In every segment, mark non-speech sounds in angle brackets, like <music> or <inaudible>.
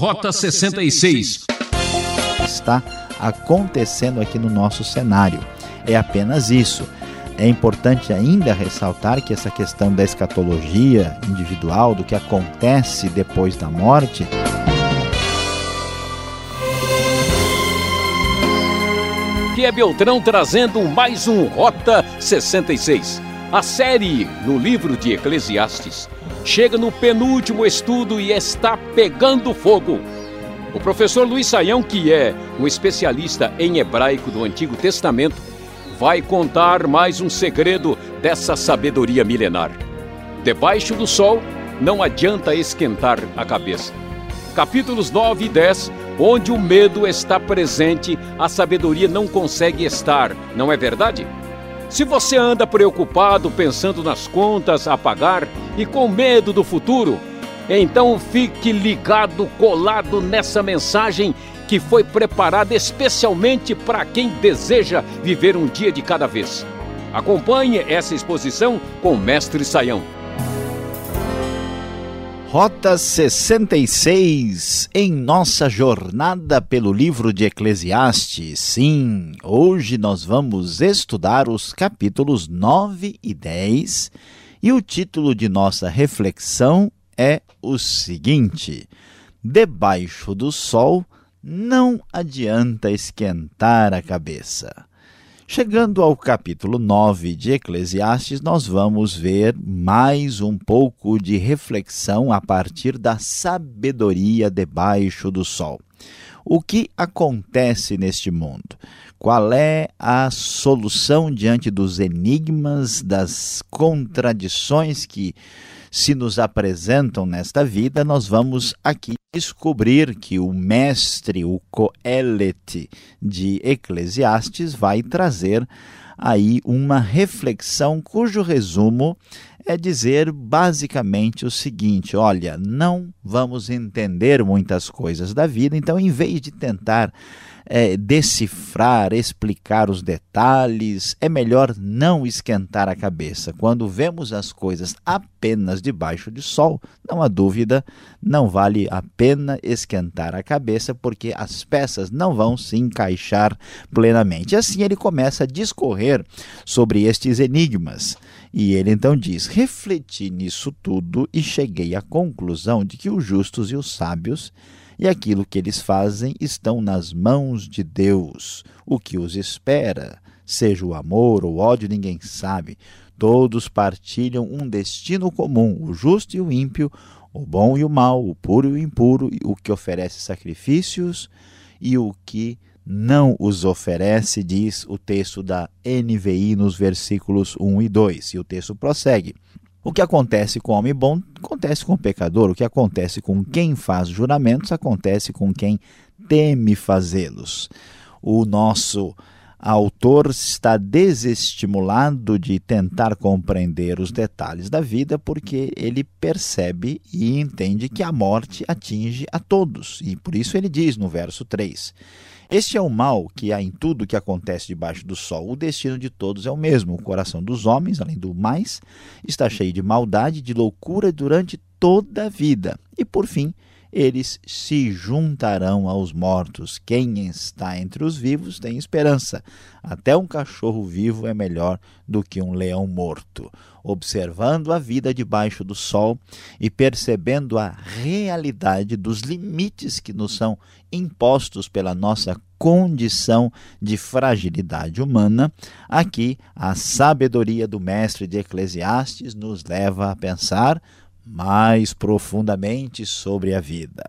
Rota 66 está acontecendo aqui no nosso cenário. É apenas isso. É importante ainda ressaltar que essa questão da escatologia individual, do que acontece depois da morte, que é Beltrão trazendo mais um Rota 66. A série no livro de Eclesiastes chega no penúltimo estudo e está pegando fogo. O professor Luiz Saião, que é um especialista em hebraico do Antigo Testamento, vai contar mais um segredo dessa sabedoria milenar. Debaixo do sol não adianta esquentar a cabeça. Capítulos 9 e 10, onde o medo está presente, a sabedoria não consegue estar, não é verdade? Se você anda preocupado pensando nas contas a pagar e com medo do futuro, então fique ligado, colado nessa mensagem que foi preparada especialmente para quem deseja viver um dia de cada vez. Acompanhe essa exposição com o Mestre Saião. Rota 66 em nossa jornada pelo livro de Eclesiastes. Sim, hoje nós vamos estudar os capítulos 9 e 10 e o título de nossa reflexão é o seguinte: Debaixo do sol não adianta esquentar a cabeça. Chegando ao capítulo 9 de Eclesiastes, nós vamos ver mais um pouco de reflexão a partir da sabedoria debaixo do sol. O que acontece neste mundo? Qual é a solução diante dos enigmas, das contradições que se nos apresentam nesta vida, nós vamos aqui descobrir que o mestre, o Coelet de Eclesiastes, vai trazer aí uma reflexão cujo resumo é dizer basicamente o seguinte: olha, não vamos entender muitas coisas da vida, então, em vez de tentar é, decifrar, explicar os detalhes, é melhor não esquentar a cabeça. Quando vemos as coisas apenas debaixo do sol, não há dúvida, não vale a pena esquentar a cabeça, porque as peças não vão se encaixar plenamente. Assim ele começa a discorrer sobre estes enigmas. E ele então diz: Refleti nisso tudo e cheguei à conclusão de que os justos e os sábios e aquilo que eles fazem estão nas mãos de Deus. O que os espera, seja o amor ou o ódio, ninguém sabe. Todos partilham um destino comum, o justo e o ímpio, o bom e o mal, o puro e o impuro, o que oferece sacrifícios e o que não os oferece, diz o texto da NVI nos versículos 1 e 2. E o texto prossegue. O que acontece com o homem bom acontece com o pecador. O que acontece com quem faz juramentos acontece com quem teme fazê-los. O nosso autor está desestimulado de tentar compreender os detalhes da vida porque ele percebe e entende que a morte atinge a todos. E por isso ele diz no verso 3: este é o mal que há em tudo que acontece debaixo do sol. O destino de todos é o mesmo. O coração dos homens, além do mais, está cheio de maldade, de loucura durante toda a vida. E por fim, eles se juntarão aos mortos. Quem está entre os vivos tem esperança. Até um cachorro vivo é melhor do que um leão morto. Observando a vida debaixo do sol e percebendo a realidade dos limites que nos são impostos pela nossa condição de fragilidade humana, aqui a sabedoria do mestre de Eclesiastes nos leva a pensar mais profundamente sobre a vida.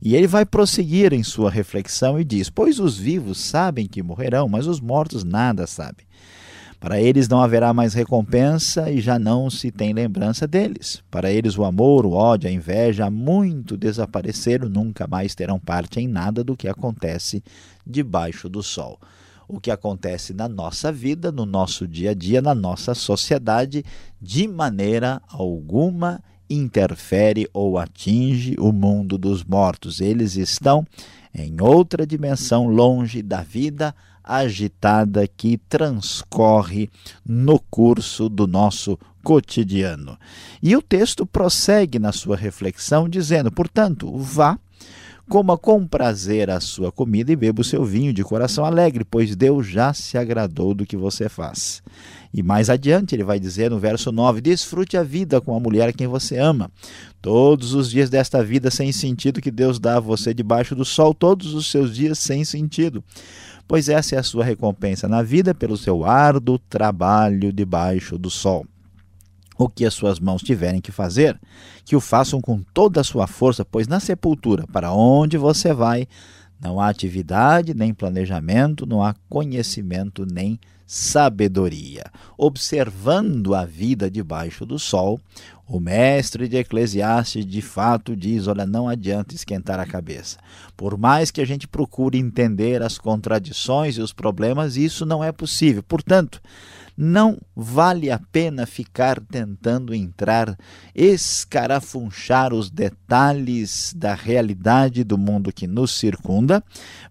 E ele vai prosseguir em sua reflexão e diz: Pois os vivos sabem que morrerão, mas os mortos nada sabem. Para eles não haverá mais recompensa e já não se tem lembrança deles. Para eles o amor, o ódio, a inveja, muito desapareceram, nunca mais terão parte em nada do que acontece debaixo do sol. O que acontece na nossa vida, no nosso dia a dia, na nossa sociedade, de maneira alguma interfere ou atinge o mundo dos mortos. Eles estão em outra dimensão, longe da vida agitada que transcorre no curso do nosso cotidiano. E o texto prossegue na sua reflexão dizendo: portanto, vá coma com prazer a sua comida e beba o seu vinho de coração alegre, pois Deus já se agradou do que você faz. E mais adiante ele vai dizer no verso 9: Desfrute a vida com a mulher a quem você ama. Todos os dias desta vida sem sentido que Deus dá a você debaixo do sol, todos os seus dias sem sentido. Pois essa é a sua recompensa na vida pelo seu árduo trabalho debaixo do sol o que as suas mãos tiverem que fazer, que o façam com toda a sua força, pois na sepultura, para onde você vai, não há atividade, nem planejamento, não há conhecimento, nem sabedoria. Observando a vida debaixo do sol, o mestre de Eclesiastes de fato diz: olha, não adianta esquentar a cabeça. Por mais que a gente procure entender as contradições e os problemas, isso não é possível. Portanto, não vale a pena ficar tentando entrar, escarafunchar os detalhes da realidade do mundo que nos circunda.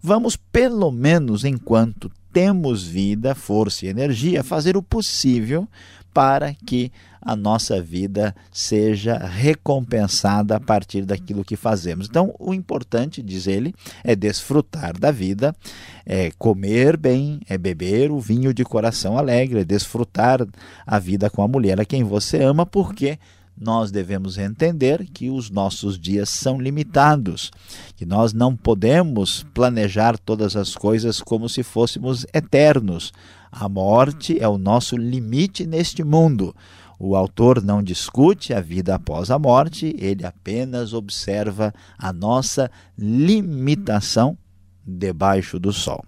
Vamos, pelo menos enquanto temos vida, força e energia, fazer o possível para que a nossa vida seja recompensada a partir daquilo que fazemos. Então, o importante, diz ele, é desfrutar da vida, é comer bem, é beber o vinho de coração alegre, é desfrutar a vida com a mulher a quem você ama, porque nós devemos entender que os nossos dias são limitados, que nós não podemos planejar todas as coisas como se fôssemos eternos. A morte é o nosso limite neste mundo. O autor não discute a vida após a morte, ele apenas observa a nossa limitação debaixo do sol.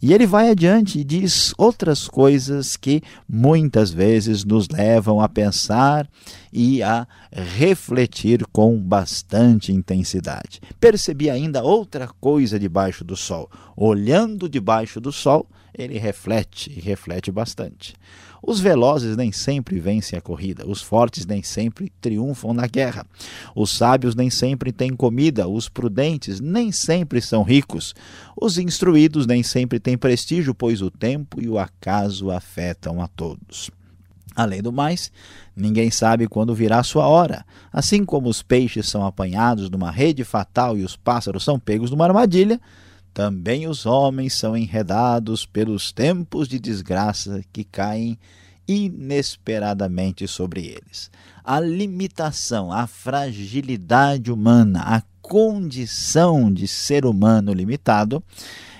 E ele vai adiante e diz outras coisas que muitas vezes nos levam a pensar e a refletir com bastante intensidade. Percebi ainda outra coisa debaixo do sol. Olhando debaixo do sol, ele reflete e reflete bastante. Os velozes nem sempre vencem a corrida, os fortes nem sempre triunfam na guerra. Os sábios nem sempre têm comida, os prudentes nem sempre são ricos. Os instruídos nem sempre têm prestígio, pois o tempo e o acaso afetam a todos. Além do mais, ninguém sabe quando virá sua hora. Assim como os peixes são apanhados numa rede fatal e os pássaros são pegos numa armadilha, também os homens são enredados pelos tempos de desgraça que caem inesperadamente sobre eles. A limitação, a fragilidade humana, a condição de ser humano limitado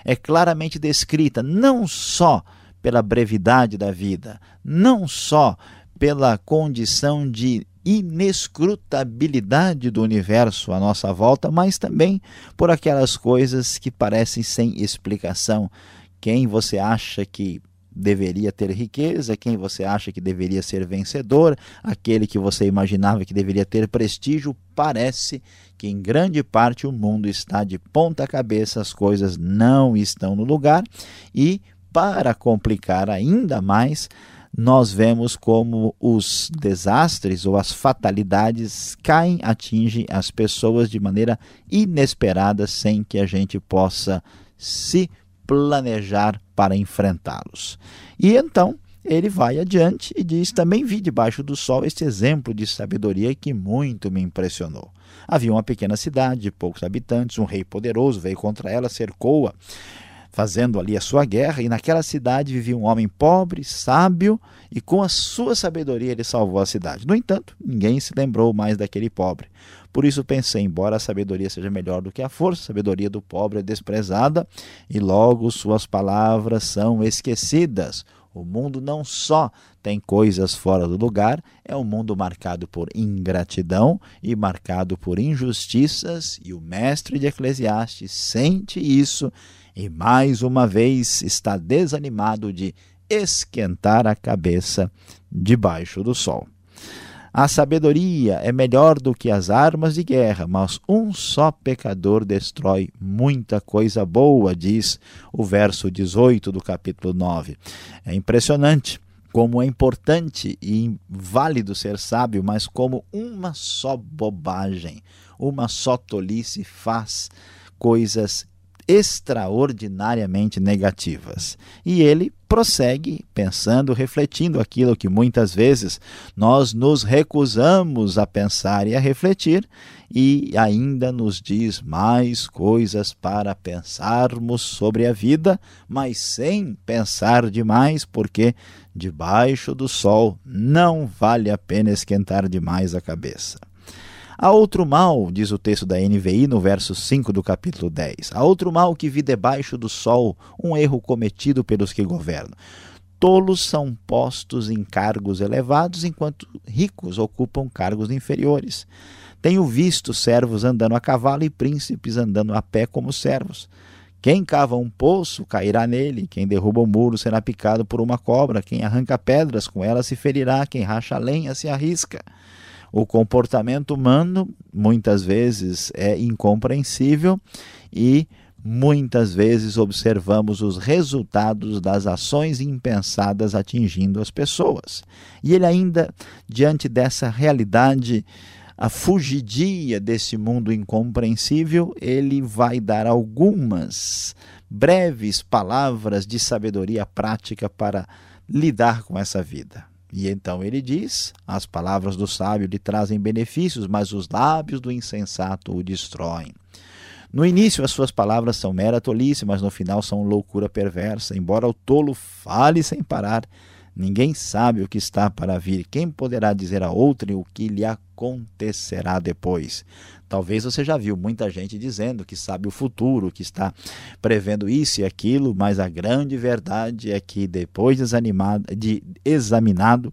é claramente descrita não só pela brevidade da vida, não só pela condição de inescrutabilidade do universo à nossa volta, mas também por aquelas coisas que parecem sem explicação. Quem você acha que deveria ter riqueza, quem você acha que deveria ser vencedor, aquele que você imaginava que deveria ter prestígio, parece que em grande parte o mundo está de ponta cabeça, as coisas não estão no lugar e, para complicar ainda mais, nós vemos como os desastres ou as fatalidades caem, atingem as pessoas de maneira inesperada, sem que a gente possa se planejar para enfrentá-los. E então ele vai adiante e diz: Também vi debaixo do sol este exemplo de sabedoria que muito me impressionou. Havia uma pequena cidade de poucos habitantes, um rei poderoso veio contra ela, cercou-a fazendo ali a sua guerra, e naquela cidade vivia um homem pobre, sábio, e com a sua sabedoria ele salvou a cidade. No entanto, ninguém se lembrou mais daquele pobre. Por isso pensei, embora a sabedoria seja melhor do que a força, a sabedoria do pobre é desprezada, e logo suas palavras são esquecidas. O mundo não só tem coisas fora do lugar, é um mundo marcado por ingratidão e marcado por injustiças, e o mestre de Eclesiastes sente isso e mais uma vez está desanimado de esquentar a cabeça debaixo do sol. A sabedoria é melhor do que as armas de guerra, mas um só pecador destrói muita coisa boa, diz o verso 18 do capítulo 9. É impressionante como é importante e válido ser sábio, mas como uma só bobagem, uma só tolice faz coisas extraordinariamente negativas. E ele prossegue pensando, refletindo aquilo que muitas vezes nós nos recusamos a pensar e a refletir, e ainda nos diz mais coisas para pensarmos sobre a vida, mas sem pensar demais, porque debaixo do sol não vale a pena esquentar demais a cabeça. Há outro mal, diz o texto da NVI no verso 5 do capítulo 10. Há outro mal que vi debaixo do sol, um erro cometido pelos que governam. Tolos são postos em cargos elevados, enquanto ricos ocupam cargos inferiores. Tenho visto servos andando a cavalo e príncipes andando a pé como servos. Quem cava um poço cairá nele, quem derruba um muro será picado por uma cobra, quem arranca pedras com ela se ferirá, quem racha lenha se arrisca. O comportamento humano muitas vezes é incompreensível e muitas vezes observamos os resultados das ações impensadas atingindo as pessoas. E ele ainda, diante dessa realidade, a fugidia desse mundo incompreensível, ele vai dar algumas breves palavras de sabedoria prática para lidar com essa vida. E então ele diz: As palavras do sábio lhe trazem benefícios, mas os lábios do insensato o destroem. No início, as suas palavras são mera tolice, mas no final são loucura perversa. Embora o tolo fale sem parar, Ninguém sabe o que está para vir. Quem poderá dizer a outrem o que lhe acontecerá depois? Talvez você já viu muita gente dizendo que sabe o futuro, que está prevendo isso e aquilo, mas a grande verdade é que depois de examinado,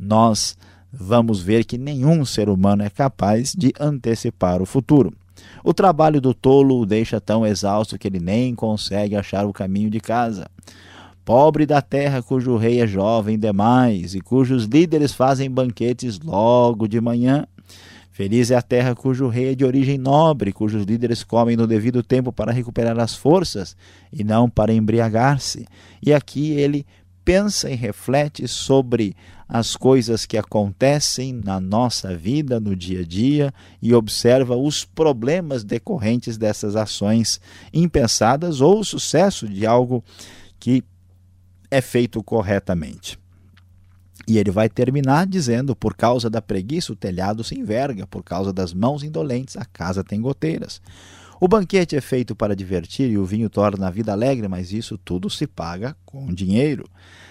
nós vamos ver que nenhum ser humano é capaz de antecipar o futuro. O trabalho do tolo o deixa tão exausto que ele nem consegue achar o caminho de casa. Pobre da terra cujo rei é jovem demais e cujos líderes fazem banquetes logo de manhã. Feliz é a terra cujo rei é de origem nobre, cujos líderes comem no devido tempo para recuperar as forças e não para embriagar-se. E aqui ele pensa e reflete sobre as coisas que acontecem na nossa vida, no dia a dia, e observa os problemas decorrentes dessas ações impensadas ou o sucesso de algo que é feito corretamente. E ele vai terminar dizendo: por causa da preguiça, o telhado se enverga, por causa das mãos indolentes, a casa tem goteiras. O banquete é feito para divertir e o vinho torna a vida alegre, mas isso tudo se paga com dinheiro.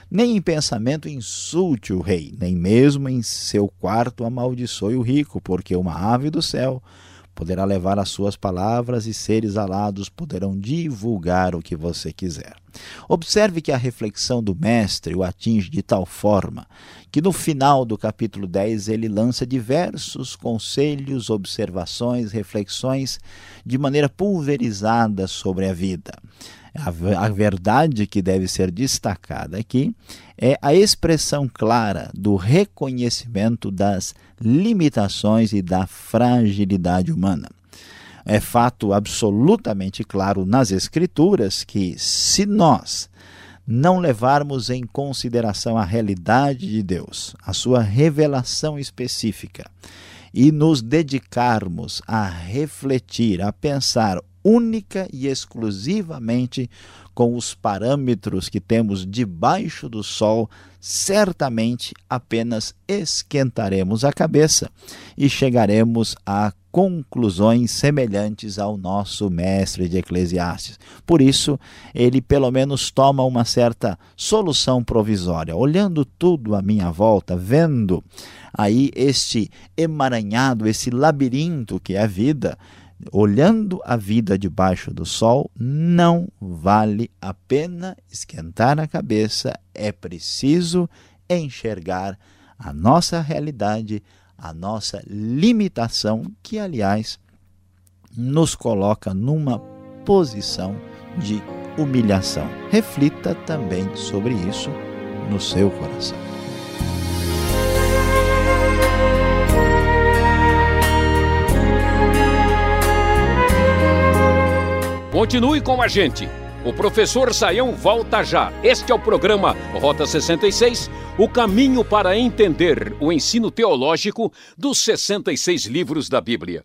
Nem em pensamento insulte o rei, nem mesmo em seu quarto amaldiçoe o rico, porque uma ave do céu poderá levar as suas palavras e seres alados poderão divulgar o que você quiser. Observe que a reflexão do mestre o atinge de tal forma que no final do capítulo 10 ele lança diversos conselhos, observações, reflexões de maneira pulverizada sobre a vida. A, verdade que deve ser destacada aqui é a expressão clara do reconhecimento das limitações e da fragilidade humana. É fato absolutamente claro nas Escrituras que, se nós não levarmos em consideração a realidade de Deus, a sua revelação específica, e nos dedicarmos a refletir, a pensar única e exclusivamente com os parâmetros que temos debaixo do sol, certamente apenas esquentaremos a cabeça e chegaremos a conclusões semelhantes ao nosso mestre de Eclesiastes. Por isso, ele pelo menos toma uma certa solução provisória, olhando tudo à minha volta, vendo aí este emaranhado, esse labirinto que é a vida olhando a vida debaixo do sol, não vale a pena esquentar a cabeça, é preciso enxergar a nossa realidade, a nossa limitação, que, aliás, nos coloca numa posição de humilhação. Reflita também sobre isso no seu coração. Continue com a gente. O professor Saião volta já. Este é o programa Rota 66, o caminho para entender o ensino teológico dos 66 livros da Bíblia.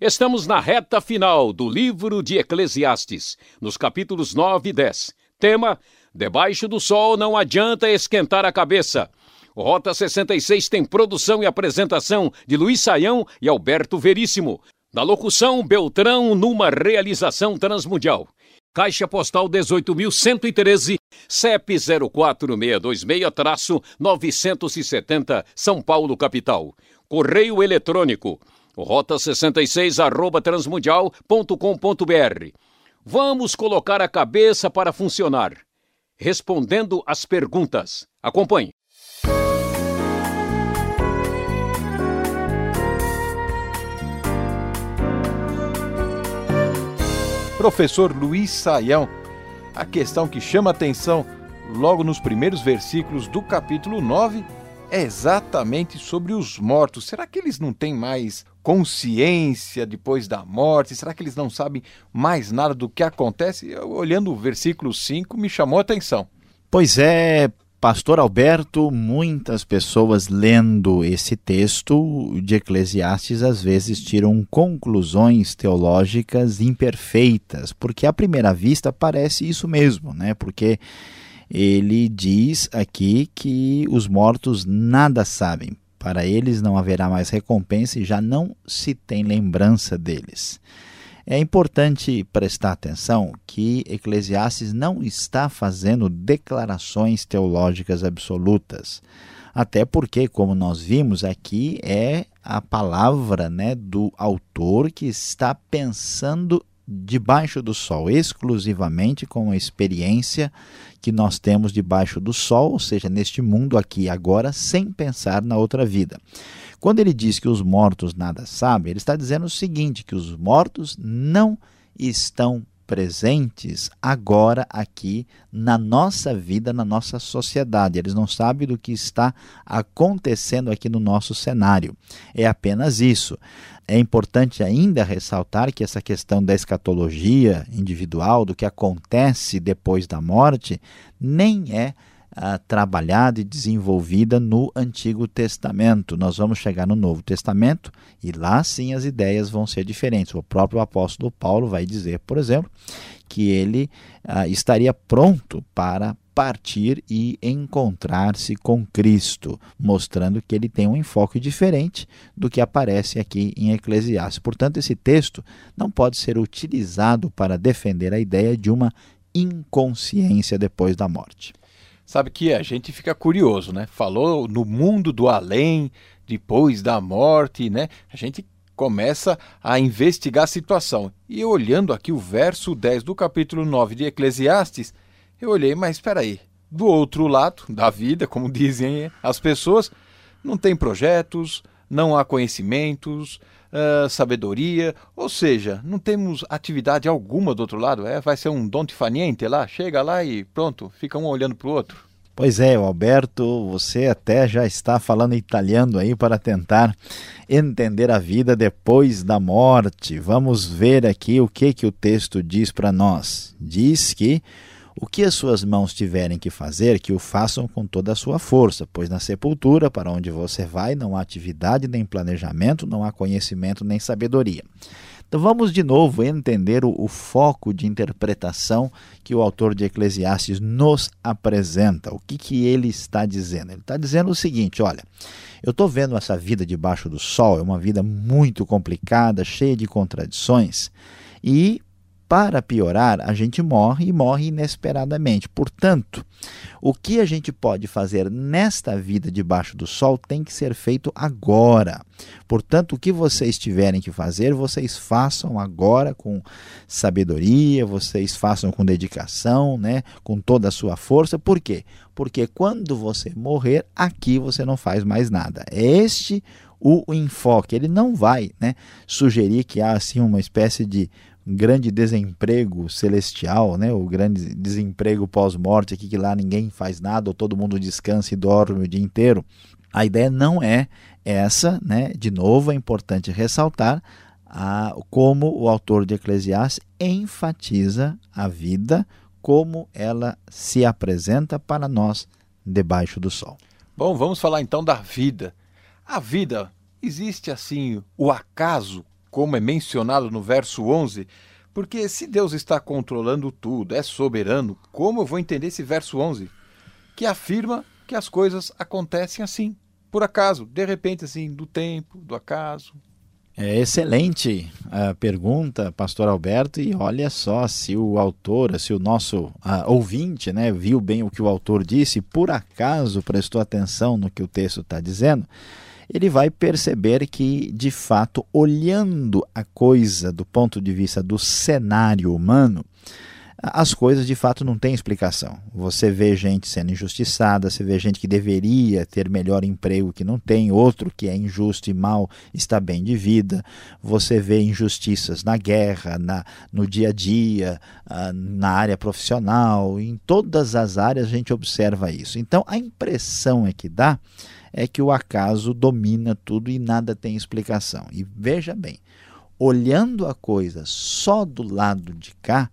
Estamos na reta final do livro de Eclesiastes, nos capítulos 9 e 10. Tema: Debaixo do sol não adianta esquentar a cabeça. Rota 66 tem produção e apresentação de Luiz Saião e Alberto Veríssimo. Na locução, Beltrão numa realização transmundial. Caixa Postal 18.113, CEP 04626-970, São Paulo, capital. Correio eletrônico, rota 66 arroba transmundial.com.br. Vamos colocar a cabeça para funcionar. Respondendo as perguntas. Acompanhe. Professor Luiz Saião, a questão que chama atenção logo nos primeiros versículos do capítulo 9 é exatamente sobre os mortos. Será que eles não têm mais consciência depois da morte? Será que eles não sabem mais nada do que acontece? Eu, olhando o versículo 5, me chamou a atenção. Pois é, Pastor Alberto, muitas pessoas lendo esse texto de Eclesiastes às vezes tiram conclusões teológicas imperfeitas, porque à primeira vista parece isso mesmo, né? Porque ele diz aqui que os mortos nada sabem. Para eles não haverá mais recompensa e já não se tem lembrança deles. É importante prestar atenção que Eclesiastes não está fazendo declarações teológicas absolutas. Até porque, como nós vimos aqui, é a palavra né, do autor que está pensando debaixo do sol, exclusivamente com a experiência que nós temos debaixo do sol, ou seja, neste mundo aqui agora, sem pensar na outra vida. Quando ele diz que os mortos nada sabem, ele está dizendo o seguinte: que os mortos não estão presentes agora aqui na nossa vida, na nossa sociedade. Eles não sabem do que está acontecendo aqui no nosso cenário. É apenas isso. É importante ainda ressaltar que essa questão da escatologia individual, do que acontece depois da morte, nem é uh, trabalhada e desenvolvida no Antigo Testamento. Nós vamos chegar no Novo Testamento e lá sim as ideias vão ser diferentes. O próprio apóstolo Paulo vai dizer, por exemplo, que ele uh, estaria pronto para partir e encontrar-se com Cristo, mostrando que ele tem um enfoque diferente do que aparece aqui em Eclesiastes. Portanto, esse texto não pode ser utilizado para defender a ideia de uma inconsciência depois da morte. Sabe que a gente fica curioso, né? Falou no mundo do além, depois da morte, né? A gente começa a investigar a situação. E olhando aqui o verso 10 do capítulo 9 de Eclesiastes, eu olhei, mas espera aí, do outro lado da vida, como <laughs> dizem as pessoas, não tem projetos, não há conhecimentos, uh, sabedoria, ou seja, não temos atividade alguma do outro lado. É, vai ser um donte faniente lá, chega lá e pronto, fica um olhando para o outro. Pois é, Alberto, você até já está falando italiano aí para tentar entender a vida depois da morte. Vamos ver aqui o que que o texto diz para nós. Diz que o que as suas mãos tiverem que fazer, que o façam com toda a sua força, pois na sepultura, para onde você vai, não há atividade nem planejamento, não há conhecimento nem sabedoria. Então vamos de novo entender o, o, foco de interpretação que o autor de Eclesiastes nos apresenta. O que, que ele está dizendo? Ele está dizendo o seguinte: olha, eu estou vendo essa vida debaixo do sol, é uma vida muito complicada, cheia de contradições, e para piorar, a gente morre e morre inesperadamente. Portanto, o que a gente pode fazer nesta vida debaixo do sol tem que ser feito agora. Portanto, o que vocês tiverem que fazer, vocês façam agora com sabedoria, vocês façam com dedicação, né, com toda a sua força. Por quê? Porque quando você morrer, aqui você não faz mais nada. É este o enfoque. Ele não vai né, sugerir que há assim uma espécie de grande desemprego celestial, né? o grande desemprego pós-morte, aqui que lá ninguém faz nada, ou todo mundo descansa e dorme o dia inteiro. A ideia não é essa, né? de novo é importante ressaltar a, como o autor de Eclesiastes enfatiza a vida, como ela se apresenta para nós debaixo do sol. Bom, vamos falar então da vida. A vida existe assim o acaso como é mencionado no verso 11, Porque se Deus está controlando tudo, é soberano, como eu vou entender esse verso 11, que afirma que as coisas acontecem assim, por acaso, de repente, assim, do tempo, do acaso. É excelente a pergunta, pastor Alberto, e olha só se o autor, se o nosso ouvinte né, viu bem o que o autor disse, por acaso prestou atenção no que o texto está dizendo, ele vai perceber que, de fato, olhando a coisa do ponto de vista do cenário humano, as coisas de fato não têm explicação. Você vê gente sendo injustiçada, você vê gente que deveria ter melhor emprego que não tem, outro que é injusto e mal está bem de vida. Você vê injustiças na guerra, na, no dia a dia, ah, na área profissional, em todas as áreas a gente observa isso. Então a impressão é que dá é que o acaso domina tudo e nada tem explicação. E veja bem, olhando a coisa só do lado de cá,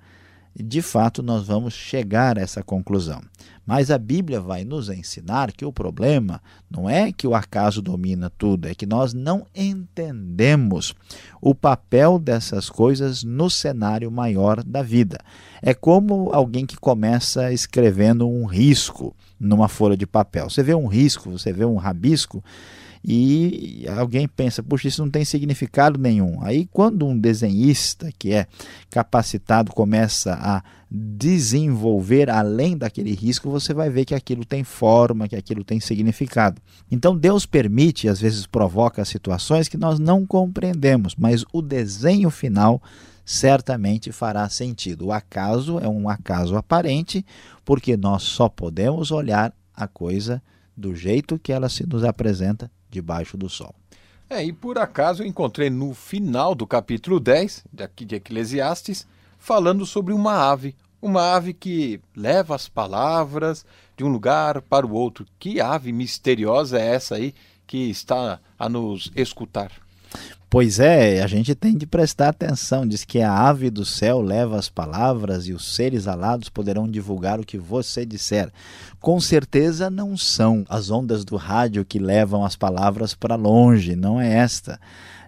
de fato nós vamos chegar a essa conclusão. Mas a Bíblia vai nos ensinar que o problema não é que o acaso domina tudo, é que nós não entendemos o papel dessas coisas no cenário maior da vida. É como alguém que começa escrevendo um risco numa folha de papel. Você vê um risco, você vê um rabisco, e alguém pensa, puxa, isso não tem significado nenhum. Aí, quando um desenhista que é capacitado começa a desenvolver além daquele risco, você vai ver que aquilo tem forma, que aquilo tem significado. Então, Deus permite, às vezes provoca situações que nós não compreendemos, mas o desenho final certamente fará sentido. O acaso é um acaso aparente, porque nós só podemos olhar a coisa do jeito que ela se nos apresenta debaixo do sol. É, e por acaso eu encontrei no final do capítulo 10 daqui de Eclesiastes falando sobre uma ave, uma ave que leva as palavras de um lugar para o outro. Que ave misteriosa é essa aí que está a nos escutar? Pois é, a gente tem de prestar atenção. Diz que a ave do céu leva as palavras e os seres alados poderão divulgar o que você disser. Com certeza não são as ondas do rádio que levam as palavras para longe, não é esta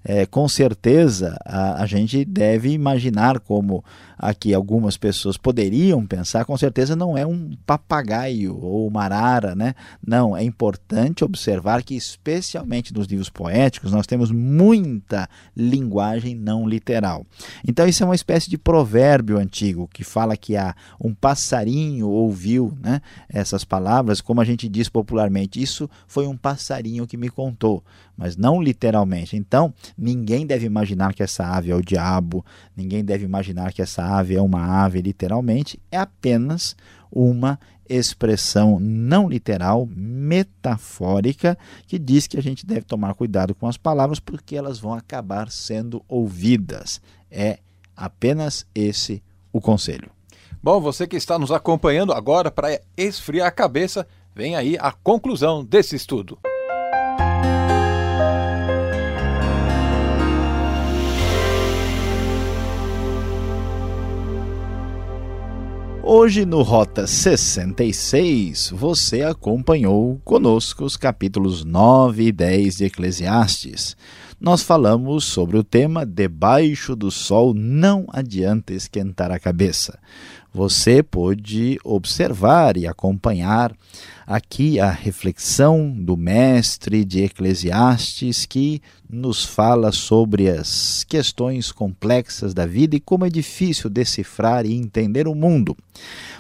é, com certeza a, a gente deve imaginar como aqui algumas pessoas poderiam pensar, com certeza não é um papagaio ou uma arara, né? Não, é importante observar que, especialmente nos livros poéticos, nós temos muita linguagem não literal. Então, isso é uma espécie de provérbio antigo que fala que há um passarinho ouviu né, essas palavras, como a gente diz popularmente, isso foi um passarinho que me contou, mas não literalmente. Então, ninguém deve imaginar que essa ave é o diabo, ninguém deve imaginar que essa ave é uma ave literalmente, é apenas uma expressão não literal, metafórica, que diz que a gente deve tomar cuidado com as palavras porque elas vão acabar sendo ouvidas. É apenas esse o conselho. Bom, você que está nos acompanhando agora para esfriar a cabeça, vem aí a conclusão desse estudo. Hoje no Rota 66, você acompanhou conosco os capítulos 9 e 10 de Eclesiastes. Nós falamos sobre o tema Debaixo do sol não adianta esquentar a cabeça. Você pôde observar e acompanhar aqui a reflexão do mestre de Eclesiastes que nos fala sobre as questões complexas da vida e como é difícil decifrar e entender o mundo.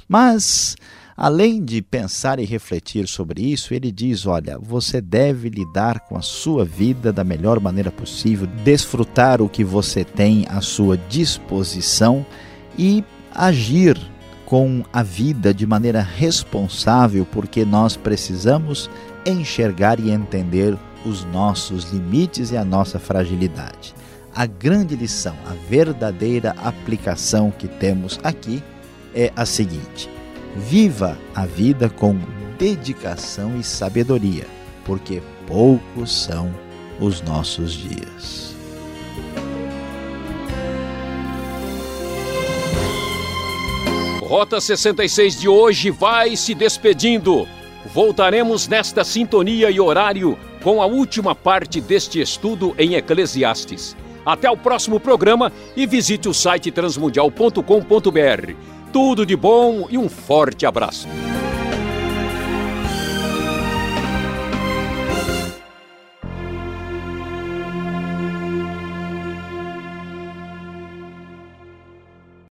Mas Além de pensar e refletir sobre isso, ele diz: olha, você deve lidar com a sua vida da melhor maneira possível, desfrutar o que você tem à sua disposição e agir com a vida de maneira responsável, porque nós precisamos enxergar e entender os nossos limites e a nossa fragilidade. A grande lição, a verdadeira aplicação que temos aqui é a seguinte: viva a vida com dedicação e sabedoria, porque poucos são os nossos dias. Rota 66 de hoje vai se despedindo. Voltaremos nesta sintonia e horário com a última parte deste estudo em Eclesiastes. Até o próximo programa e visite o site transmundial.com.br. Tudo de bom e um forte abraço.